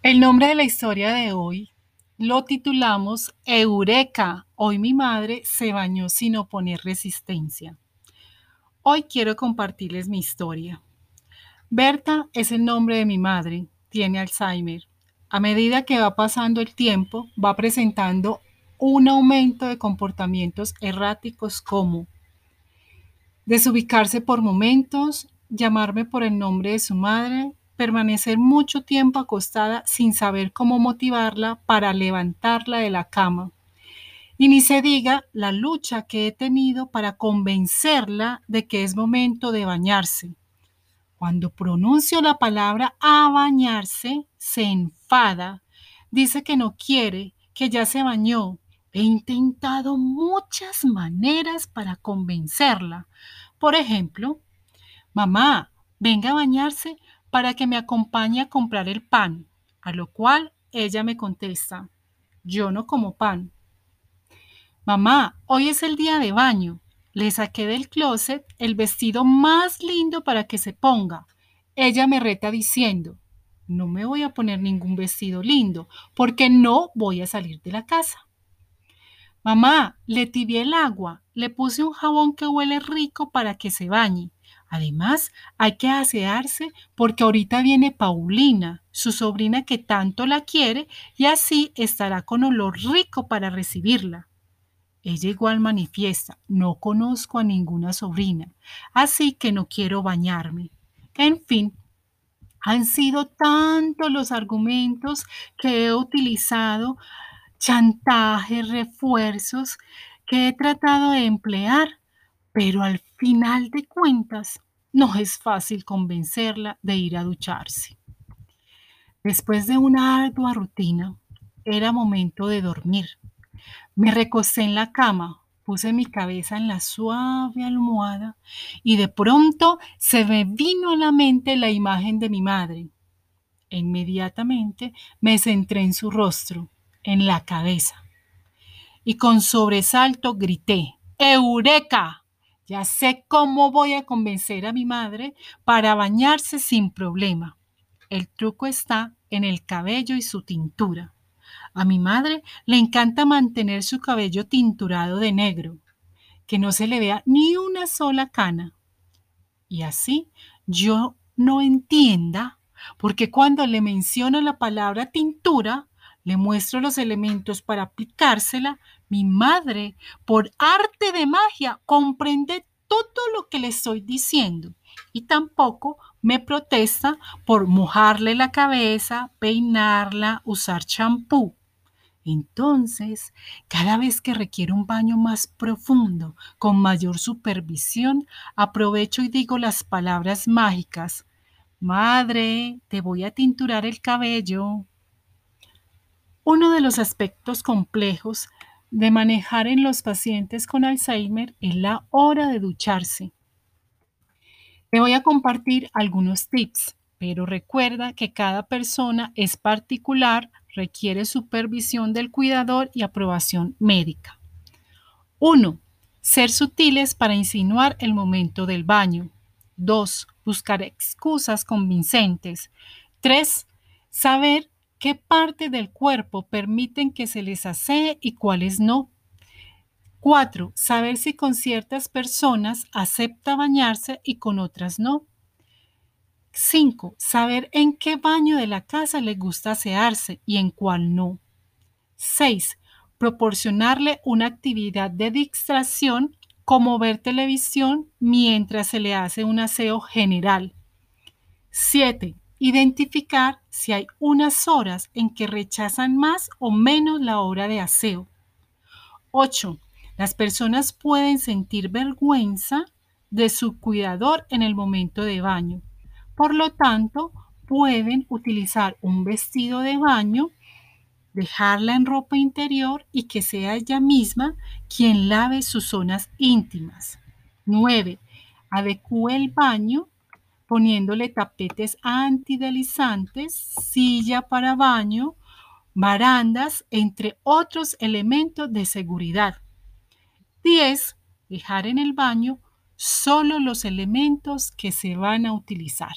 El nombre de la historia de hoy lo titulamos Eureka. Hoy mi madre se bañó sin oponer resistencia. Hoy quiero compartirles mi historia. Berta es el nombre de mi madre. Tiene Alzheimer. A medida que va pasando el tiempo, va presentando un aumento de comportamientos erráticos como desubicarse por momentos, llamarme por el nombre de su madre, permanecer mucho tiempo acostada sin saber cómo motivarla para levantarla de la cama. Y ni se diga la lucha que he tenido para convencerla de que es momento de bañarse. Cuando pronuncio la palabra a bañarse, se enfada, dice que no quiere, que ya se bañó. He intentado muchas maneras para convencerla. Por ejemplo, mamá, venga a bañarse para que me acompañe a comprar el pan, a lo cual ella me contesta, yo no como pan. Mamá, hoy es el día de baño. Le saqué del closet el vestido más lindo para que se ponga. Ella me reta diciendo, no me voy a poner ningún vestido lindo porque no voy a salir de la casa. Mamá, le tibié el agua, le puse un jabón que huele rico para que se bañe. Además, hay que asearse porque ahorita viene Paulina, su sobrina que tanto la quiere, y así estará con olor rico para recibirla. Ella igual manifiesta, no conozco a ninguna sobrina, así que no quiero bañarme. En fin, han sido tantos los argumentos que he utilizado, chantajes, refuerzos, que he tratado de emplear pero al final de cuentas no es fácil convencerla de ir a ducharse. Después de una ardua rutina, era momento de dormir. Me recosté en la cama, puse mi cabeza en la suave almohada y de pronto se me vino a la mente la imagen de mi madre. Inmediatamente me centré en su rostro, en la cabeza. Y con sobresalto grité, ¡Eureka! Ya sé cómo voy a convencer a mi madre para bañarse sin problema. El truco está en el cabello y su tintura. A mi madre le encanta mantener su cabello tinturado de negro, que no se le vea ni una sola cana. Y así yo no entienda, porque cuando le menciono la palabra tintura, le muestro los elementos para aplicársela, mi madre, por arte de magia, comprende todo lo que le estoy diciendo y tampoco me protesta por mojarle la cabeza, peinarla, usar champú. Entonces, cada vez que requiere un baño más profundo, con mayor supervisión, aprovecho y digo las palabras mágicas. Madre, te voy a tinturar el cabello. Uno de los aspectos complejos de manejar en los pacientes con Alzheimer es la hora de ducharse. Te voy a compartir algunos tips, pero recuerda que cada persona es particular, requiere supervisión del cuidador y aprobación médica. 1. Ser sutiles para insinuar el momento del baño. 2. Buscar excusas convincentes. 3. Saber ¿Qué parte del cuerpo permiten que se les asee y cuáles no? 4. Saber si con ciertas personas acepta bañarse y con otras no. 5. Saber en qué baño de la casa le gusta asearse y en cuál no. 6. Proporcionarle una actividad de distracción como ver televisión mientras se le hace un aseo general. 7 Identificar si hay unas horas en que rechazan más o menos la hora de aseo. 8. Las personas pueden sentir vergüenza de su cuidador en el momento de baño. Por lo tanto, pueden utilizar un vestido de baño, dejarla en ropa interior y que sea ella misma quien lave sus zonas íntimas. 9. Adecúe el baño poniéndole tapetes antidelizantes, silla para baño, barandas, entre otros elementos de seguridad. 10. Dejar en el baño solo los elementos que se van a utilizar.